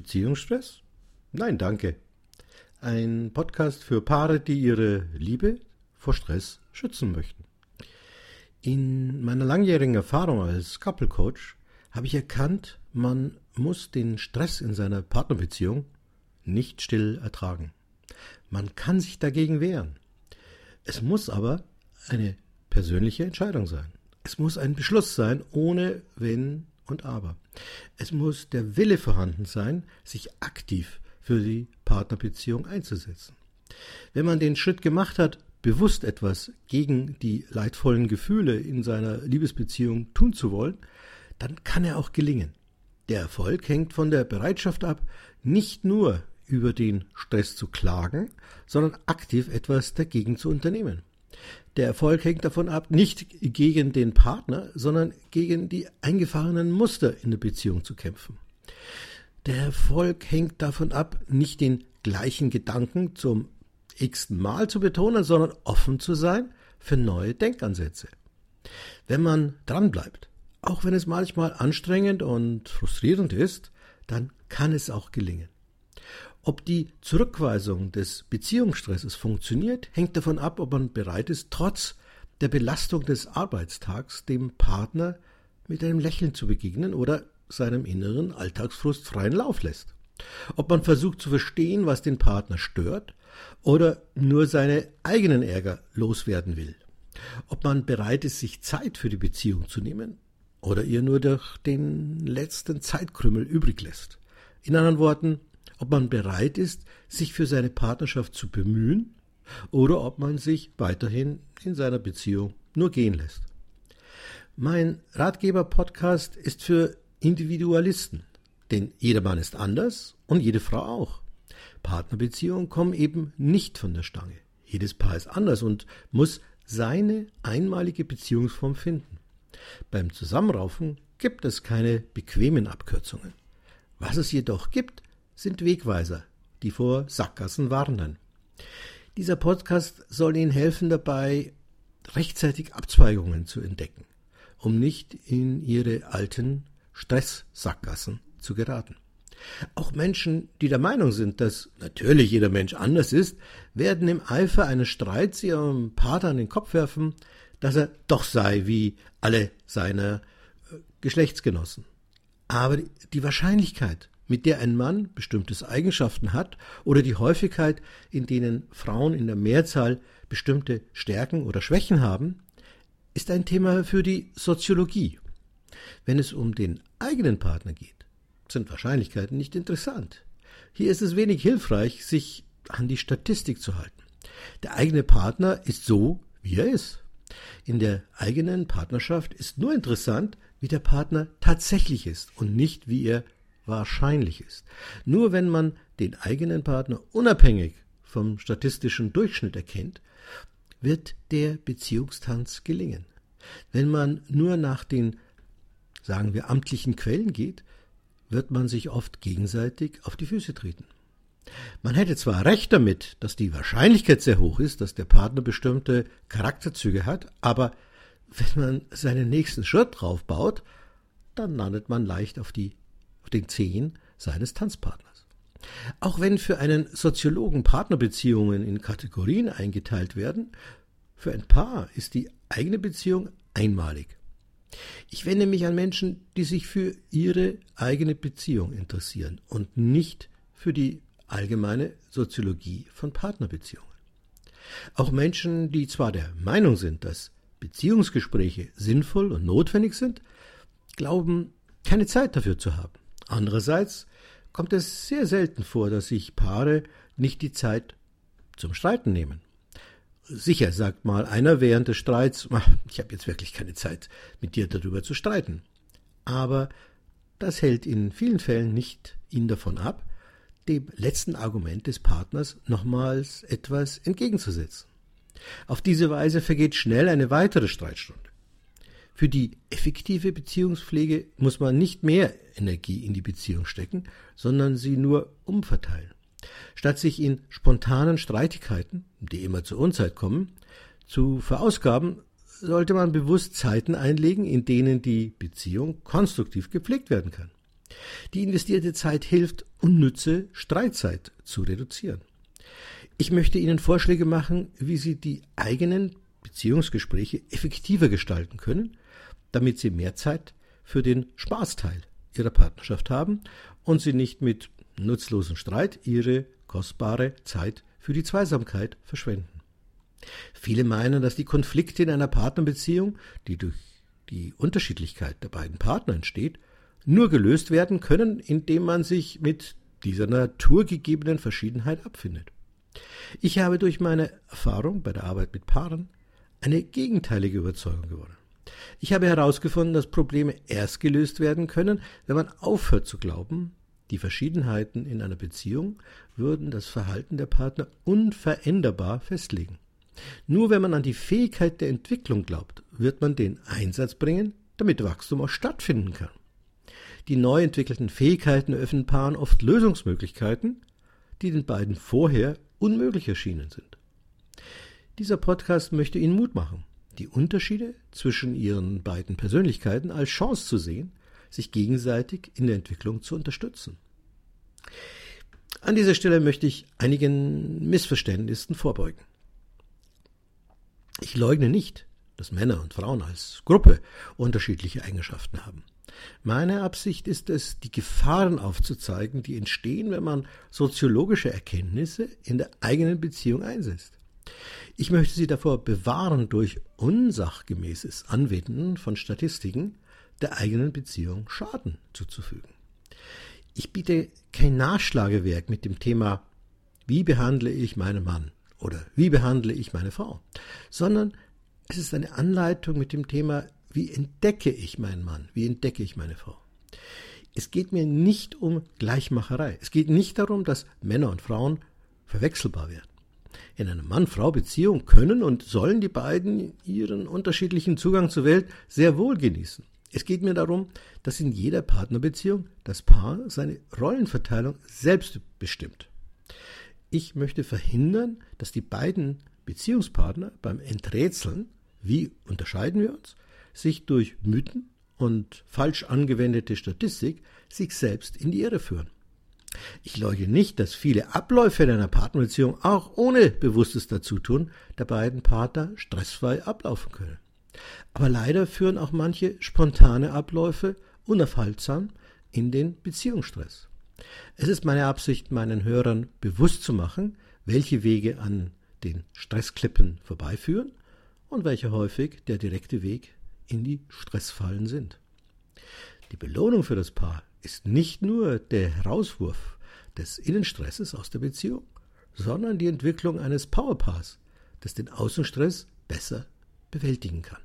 Beziehungsstress? Nein, danke. Ein Podcast für Paare, die ihre Liebe vor Stress schützen möchten. In meiner langjährigen Erfahrung als Couple Coach habe ich erkannt, man muss den Stress in seiner Partnerbeziehung nicht still ertragen. Man kann sich dagegen wehren. Es muss aber eine persönliche Entscheidung sein. Es muss ein Beschluss sein, ohne Wenn und Aber. Es muss der Wille vorhanden sein, sich aktiv für die Partnerbeziehung einzusetzen. Wenn man den Schritt gemacht hat, bewusst etwas gegen die leidvollen Gefühle in seiner Liebesbeziehung tun zu wollen, dann kann er auch gelingen. Der Erfolg hängt von der Bereitschaft ab, nicht nur über den Stress zu klagen, sondern aktiv etwas dagegen zu unternehmen. Der Erfolg hängt davon ab, nicht gegen den Partner, sondern gegen die eingefahrenen Muster in der Beziehung zu kämpfen. Der Erfolg hängt davon ab, nicht den gleichen Gedanken zum x-ten Mal zu betonen, sondern offen zu sein für neue Denkansätze. Wenn man dranbleibt, auch wenn es manchmal anstrengend und frustrierend ist, dann kann es auch gelingen. Ob die Zurückweisung des Beziehungsstresses funktioniert, hängt davon ab, ob man bereit ist, trotz der Belastung des Arbeitstags dem Partner mit einem Lächeln zu begegnen oder seinem inneren Alltagsfrust freien Lauf lässt. Ob man versucht zu verstehen, was den Partner stört oder nur seine eigenen Ärger loswerden will. Ob man bereit ist, sich Zeit für die Beziehung zu nehmen oder ihr nur durch den letzten Zeitkrümmel übrig lässt. In anderen Worten, ob man bereit ist, sich für seine Partnerschaft zu bemühen oder ob man sich weiterhin in seiner Beziehung nur gehen lässt. Mein Ratgeber-Podcast ist für Individualisten, denn jeder Mann ist anders und jede Frau auch. Partnerbeziehungen kommen eben nicht von der Stange. Jedes Paar ist anders und muss seine einmalige Beziehungsform finden. Beim Zusammenraufen gibt es keine bequemen Abkürzungen. Was es jedoch gibt, sind Wegweiser, die vor Sackgassen warnen. Dieser Podcast soll Ihnen helfen dabei, rechtzeitig Abzweigungen zu entdecken, um nicht in Ihre alten Stresssackgassen zu geraten. Auch Menschen, die der Meinung sind, dass natürlich jeder Mensch anders ist, werden im Eifer eines Streits ihrem Partner an den Kopf werfen, dass er doch sei wie alle seine äh, Geschlechtsgenossen. Aber die Wahrscheinlichkeit, mit der ein Mann bestimmte Eigenschaften hat oder die Häufigkeit, in denen Frauen in der Mehrzahl bestimmte Stärken oder Schwächen haben, ist ein Thema für die Soziologie. Wenn es um den eigenen Partner geht, sind Wahrscheinlichkeiten nicht interessant. Hier ist es wenig hilfreich, sich an die Statistik zu halten. Der eigene Partner ist so, wie er ist. In der eigenen Partnerschaft ist nur interessant, wie der Partner tatsächlich ist und nicht, wie er wahrscheinlich ist. Nur wenn man den eigenen Partner unabhängig vom statistischen Durchschnitt erkennt, wird der Beziehungstanz gelingen. Wenn man nur nach den, sagen wir, amtlichen Quellen geht, wird man sich oft gegenseitig auf die Füße treten. Man hätte zwar recht damit, dass die Wahrscheinlichkeit sehr hoch ist, dass der Partner bestimmte Charakterzüge hat, aber wenn man seinen nächsten Schritt drauf baut, dann landet man leicht auf die den Zehen seines Tanzpartners. Auch wenn für einen Soziologen Partnerbeziehungen in Kategorien eingeteilt werden, für ein Paar ist die eigene Beziehung einmalig. Ich wende mich an Menschen, die sich für ihre eigene Beziehung interessieren und nicht für die allgemeine Soziologie von Partnerbeziehungen. Auch Menschen, die zwar der Meinung sind, dass Beziehungsgespräche sinnvoll und notwendig sind, glauben keine Zeit dafür zu haben. Andererseits kommt es sehr selten vor, dass sich Paare nicht die Zeit zum Streiten nehmen. Sicher, sagt mal einer während des Streits, ich habe jetzt wirklich keine Zeit, mit dir darüber zu streiten. Aber das hält in vielen Fällen nicht ihn davon ab, dem letzten Argument des Partners nochmals etwas entgegenzusetzen. Auf diese Weise vergeht schnell eine weitere Streitstunde. Für die effektive Beziehungspflege muss man nicht mehr Energie in die Beziehung stecken, sondern sie nur umverteilen. Statt sich in spontanen Streitigkeiten, die immer zur Unzeit kommen, zu verausgaben, sollte man bewusst Zeiten einlegen, in denen die Beziehung konstruktiv gepflegt werden kann. Die investierte Zeit hilft, unnütze Streitzeit zu reduzieren. Ich möchte Ihnen Vorschläge machen, wie Sie die eigenen Beziehungsgespräche effektiver gestalten können, damit Sie mehr Zeit für den Spaßteil Ihrer Partnerschaft haben und Sie nicht mit nutzlosen Streit Ihre kostbare Zeit für die Zweisamkeit verschwenden. Viele meinen, dass die Konflikte in einer Partnerbeziehung, die durch die Unterschiedlichkeit der beiden Partner entsteht, nur gelöst werden können, indem man sich mit dieser naturgegebenen Verschiedenheit abfindet. Ich habe durch meine Erfahrung bei der Arbeit mit Paaren eine gegenteilige Überzeugung gewonnen. Ich habe herausgefunden, dass Probleme erst gelöst werden können, wenn man aufhört zu glauben, die Verschiedenheiten in einer Beziehung würden das Verhalten der Partner unveränderbar festlegen. Nur wenn man an die Fähigkeit der Entwicklung glaubt, wird man den Einsatz bringen, damit Wachstum auch stattfinden kann. Die neu entwickelten Fähigkeiten eröffnen Paaren oft Lösungsmöglichkeiten, die den beiden vorher unmöglich erschienen sind. Dieser Podcast möchte Ihnen Mut machen, die Unterschiede zwischen Ihren beiden Persönlichkeiten als Chance zu sehen, sich gegenseitig in der Entwicklung zu unterstützen. An dieser Stelle möchte ich einigen Missverständnissen vorbeugen. Ich leugne nicht, dass Männer und Frauen als Gruppe unterschiedliche Eigenschaften haben. Meine Absicht ist es, die Gefahren aufzuzeigen, die entstehen, wenn man soziologische Erkenntnisse in der eigenen Beziehung einsetzt. Ich möchte Sie davor bewahren, durch unsachgemäßes Anwenden von Statistiken der eigenen Beziehung Schaden zuzufügen. Ich biete kein Nachschlagewerk mit dem Thema, wie behandle ich meinen Mann oder wie behandle ich meine Frau, sondern es ist eine Anleitung mit dem Thema, wie entdecke ich meinen Mann, wie entdecke ich meine Frau. Es geht mir nicht um Gleichmacherei. Es geht nicht darum, dass Männer und Frauen verwechselbar werden. In einer Mann-Frau-Beziehung können und sollen die beiden ihren unterschiedlichen Zugang zur Welt sehr wohl genießen. Es geht mir darum, dass in jeder Partnerbeziehung das Paar seine Rollenverteilung selbst bestimmt. Ich möchte verhindern, dass die beiden Beziehungspartner beim Enträtseln, wie unterscheiden wir uns, sich durch Mythen und falsch angewendete Statistik sich selbst in die Irre führen. Ich leugne nicht, dass viele Abläufe in einer Partnerbeziehung auch ohne bewusstes Dazutun der beiden Partner stressfrei ablaufen können. Aber leider führen auch manche spontane Abläufe unaufhaltsam in den Beziehungsstress. Es ist meine Absicht, meinen Hörern bewusst zu machen, welche Wege an den Stressklippen vorbeiführen und welche häufig der direkte Weg in die Stressfallen sind. Die Belohnung für das Paar ist nicht nur der Herauswurf des Innenstresses aus der Beziehung, sondern die Entwicklung eines Powerpaars, das den Außenstress besser bewältigen kann.